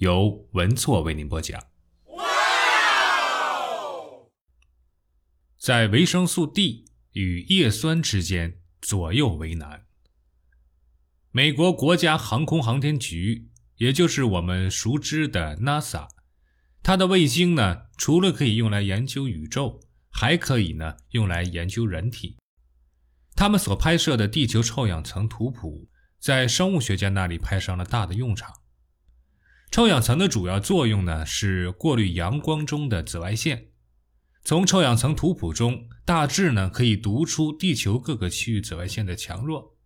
由文措为您播讲。在维生素 D 与叶酸之间左右为难。美国国家航空航天局，也就是我们熟知的 NASA，它的卫星呢，除了可以用来研究宇宙，还可以呢用来研究人体。他们所拍摄的地球臭氧层图谱，在生物学家那里派上了大的用场。臭氧层的主要作用呢，是过滤阳光中的紫外线。从臭氧层图谱中，大致呢可以读出地球各个区域紫外线的强弱。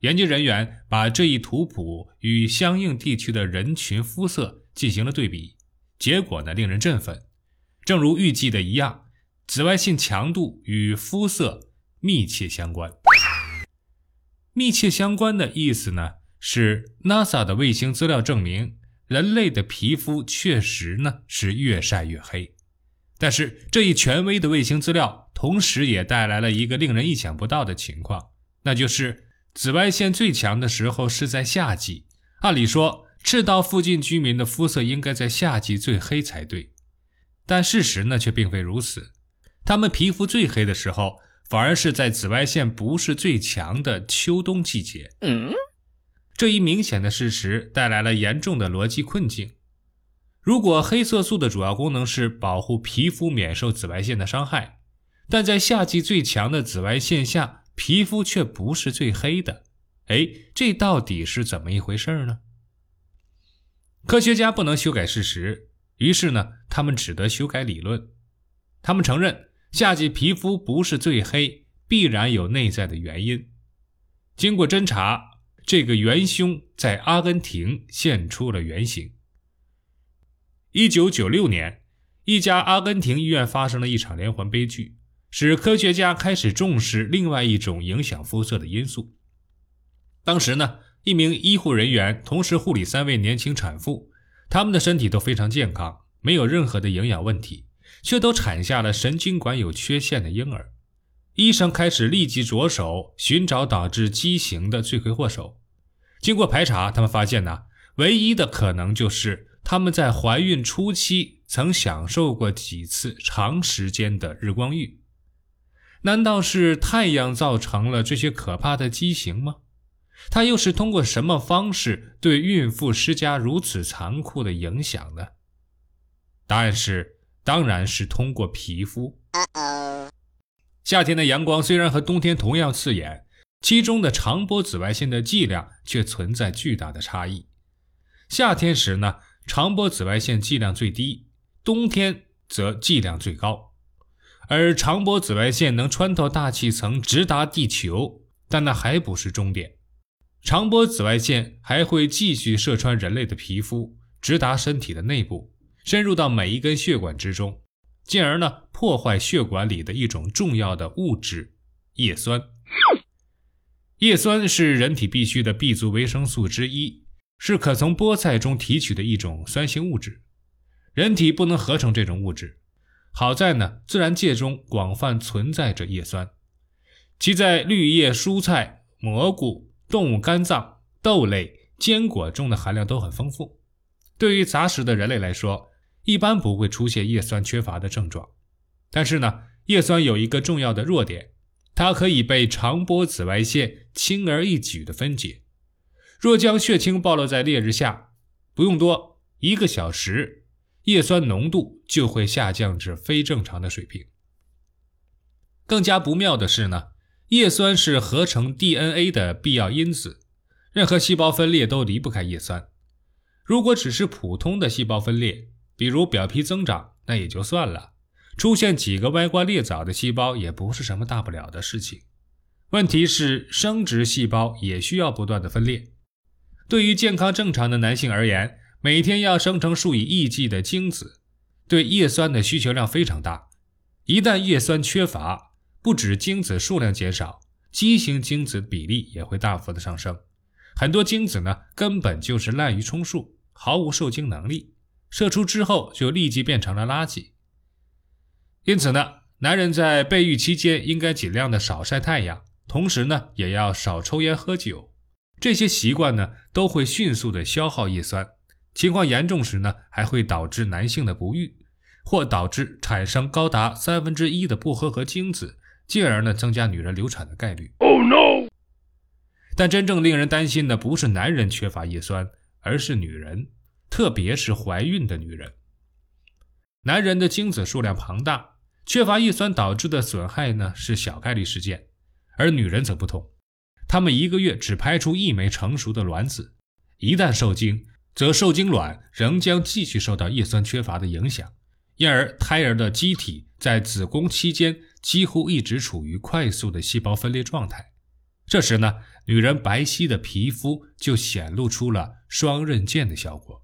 研究人员把这一图谱与相应地区的人群肤色进行了对比，结果呢令人振奋。正如预计的一样，紫外线强度与肤色密切相关。密切相关的意思呢，是 NASA 的卫星资料证明。人类的皮肤确实呢是越晒越黑，但是这一权威的卫星资料，同时也带来了一个令人意想不到的情况，那就是紫外线最强的时候是在夏季。按理说，赤道附近居民的肤色应该在夏季最黑才对，但事实呢却并非如此，他们皮肤最黑的时候，反而是在紫外线不是最强的秋冬季节。这一明显的事实带来了严重的逻辑困境。如果黑色素的主要功能是保护皮肤免受紫外线的伤害，但在夏季最强的紫外线下，皮肤却不是最黑的，哎，这到底是怎么一回事呢？科学家不能修改事实，于是呢，他们只得修改理论。他们承认夏季皮肤不是最黑，必然有内在的原因。经过侦查。这个元凶在阿根廷现出了原形。一九九六年，一家阿根廷医院发生了一场连环悲剧，使科学家开始重视另外一种影响肤色的因素。当时呢，一名医护人员同时护理三位年轻产妇，他们的身体都非常健康，没有任何的营养问题，却都产下了神经管有缺陷的婴儿。医生开始立即着手寻找导致畸形的罪魁祸首。经过排查，他们发现呢，唯一的可能就是他们在怀孕初期曾享受过几次长时间的日光浴。难道是太阳造成了这些可怕的畸形吗？它又是通过什么方式对孕妇施加如此残酷的影响呢？答案是，当然是通过皮肤。夏天的阳光虽然和冬天同样刺眼，其中的长波紫外线的剂量却存在巨大的差异。夏天时呢，长波紫外线剂量最低；冬天则剂量最高。而长波紫外线能穿透大气层，直达地球，但那还不是终点。长波紫外线还会继续射穿人类的皮肤，直达身体的内部，深入到每一根血管之中。进而呢，破坏血管里的一种重要的物质——叶酸。叶酸是人体必需的 B 族维生素之一，是可从菠菜中提取的一种酸性物质。人体不能合成这种物质。好在呢，自然界中广泛存在着叶酸，其在绿叶蔬菜、蘑菇、动物肝脏、豆类、坚果中的含量都很丰富。对于杂食的人类来说，一般不会出现叶酸缺乏的症状，但是呢，叶酸有一个重要的弱点，它可以被长波紫外线轻而易举的分解。若将血清暴露在烈日下，不用多一个小时，叶酸浓度就会下降至非正常的水平。更加不妙的是呢，叶酸是合成 DNA 的必要因子，任何细胞分裂都离不开叶酸。如果只是普通的细胞分裂，比如表皮增长，那也就算了，出现几个歪瓜裂枣的细胞也不是什么大不了的事情。问题是，生殖细胞也需要不断的分裂。对于健康正常的男性而言，每天要生成数以亿计的精子，对叶酸的需求量非常大。一旦叶酸缺乏，不止精子数量减少，畸形精子比例也会大幅的上升。很多精子呢，根本就是滥竽充数，毫无受精能力，射出之后就立即变成了垃圾。因此呢，男人在备孕期间应该尽量的少晒太阳，同时呢，也要少抽烟喝酒。这些习惯呢，都会迅速的消耗叶酸，情况严重时呢，还会导致男性的不育，或导致产生高达三分之一的不合格精子，进而呢，增加女人流产的概率。Oh no！但真正令人担心的不是男人缺乏叶酸，而是女人，特别是怀孕的女人。男人的精子数量庞大，缺乏叶酸导致的损害呢，是小概率事件，而女人则不同。她们一个月只排出一枚成熟的卵子，一旦受精，则受精卵仍将继续受到叶酸缺乏的影响，因而胎儿的机体在子宫期间几乎一直处于快速的细胞分裂状态。这时呢，女人白皙的皮肤就显露出了双刃剑的效果。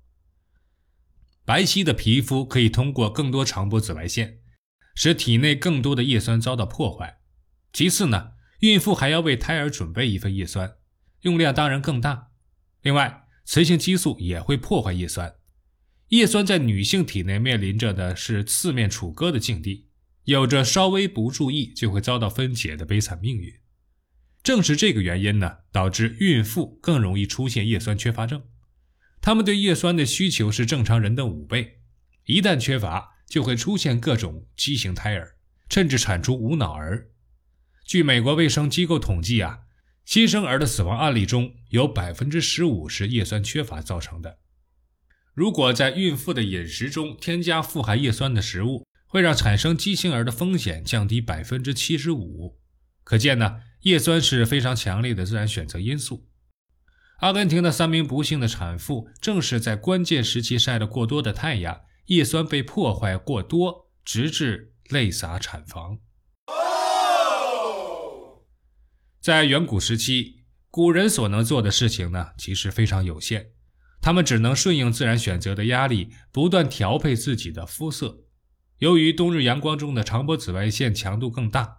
白皙的皮肤可以通过更多长波紫外线，使体内更多的叶酸遭到破坏。其次呢。孕妇还要为胎儿准备一份叶酸，用量当然更大。另外，雌性激素也会破坏叶酸。叶酸在女性体内面临着的是四面楚歌的境地，有着稍微不注意就会遭到分解的悲惨命运。正是这个原因呢，导致孕妇更容易出现叶酸缺乏症。他们对叶酸的需求是正常人的五倍，一旦缺乏，就会出现各种畸形胎儿，甚至产出无脑儿。据美国卫生机构统计啊，新生儿的死亡案例中有百分之十五是叶酸缺乏造成的。如果在孕妇的饮食中添加富含叶酸的食物，会让产生畸形儿的风险降低百分之七十五。可见呢，叶酸是非常强烈的自然选择因素。阿根廷的三名不幸的产妇正是在关键时期晒了过多的太阳，叶酸被破坏过多，直至泪洒产房。在远古时期，古人所能做的事情呢，其实非常有限。他们只能顺应自然选择的压力，不断调配自己的肤色。由于冬日阳光中的长波紫外线强度更大，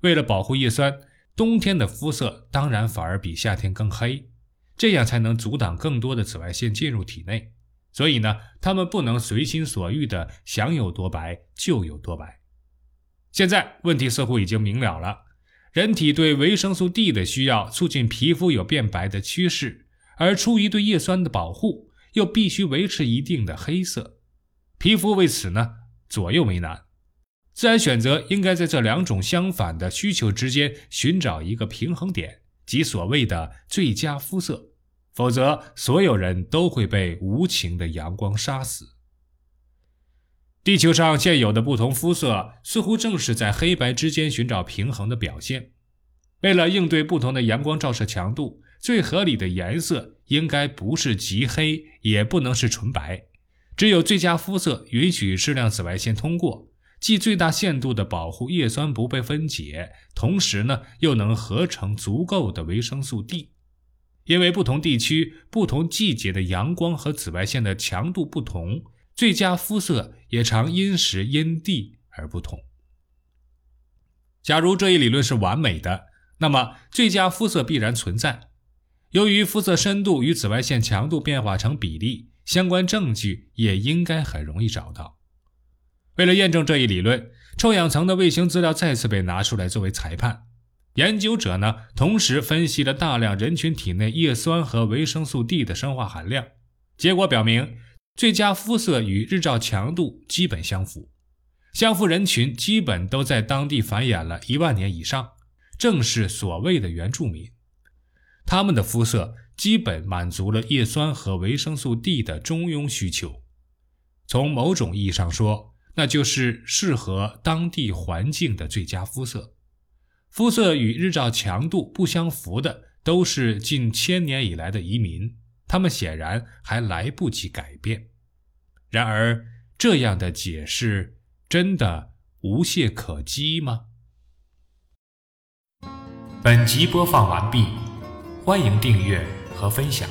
为了保护叶酸，冬天的肤色当然反而比夏天更黑，这样才能阻挡更多的紫外线进入体内。所以呢，他们不能随心所欲的想有多白就有多白。现在问题似乎已经明了了。人体对维生素 D 的需要促进皮肤有变白的趋势，而出于对叶酸的保护，又必须维持一定的黑色。皮肤为此呢左右为难。自然选择应该在这两种相反的需求之间寻找一个平衡点，即所谓的最佳肤色。否则，所有人都会被无情的阳光杀死。地球上现有的不同肤色，似乎正是在黑白之间寻找平衡的表现。为了应对不同的阳光照射强度，最合理的颜色应该不是极黑，也不能是纯白。只有最佳肤色允许适量紫外线通过，既最大限度地保护叶酸不被分解，同时呢又能合成足够的维生素 D。因为不同地区、不同季节的阳光和紫外线的强度不同。最佳肤色也常因时因地而不同。假如这一理论是完美的，那么最佳肤色必然存在。由于肤色深度与紫外线强度变化成比例，相关证据也应该很容易找到。为了验证这一理论，臭氧层的卫星资料再次被拿出来作为裁判。研究者呢，同时分析了大量人群体内叶酸和维生素 D 的生化含量，结果表明。最佳肤色与日照强度基本相符，相符人群基本都在当地繁衍了一万年以上，正是所谓的原住民。他们的肤色基本满足了叶酸和维生素 D 的中庸需求。从某种意义上说，那就是适合当地环境的最佳肤色。肤色与日照强度不相符的，都是近千年以来的移民。他们显然还来不及改变。然而，这样的解释真的无懈可击吗？本集播放完毕，欢迎订阅和分享。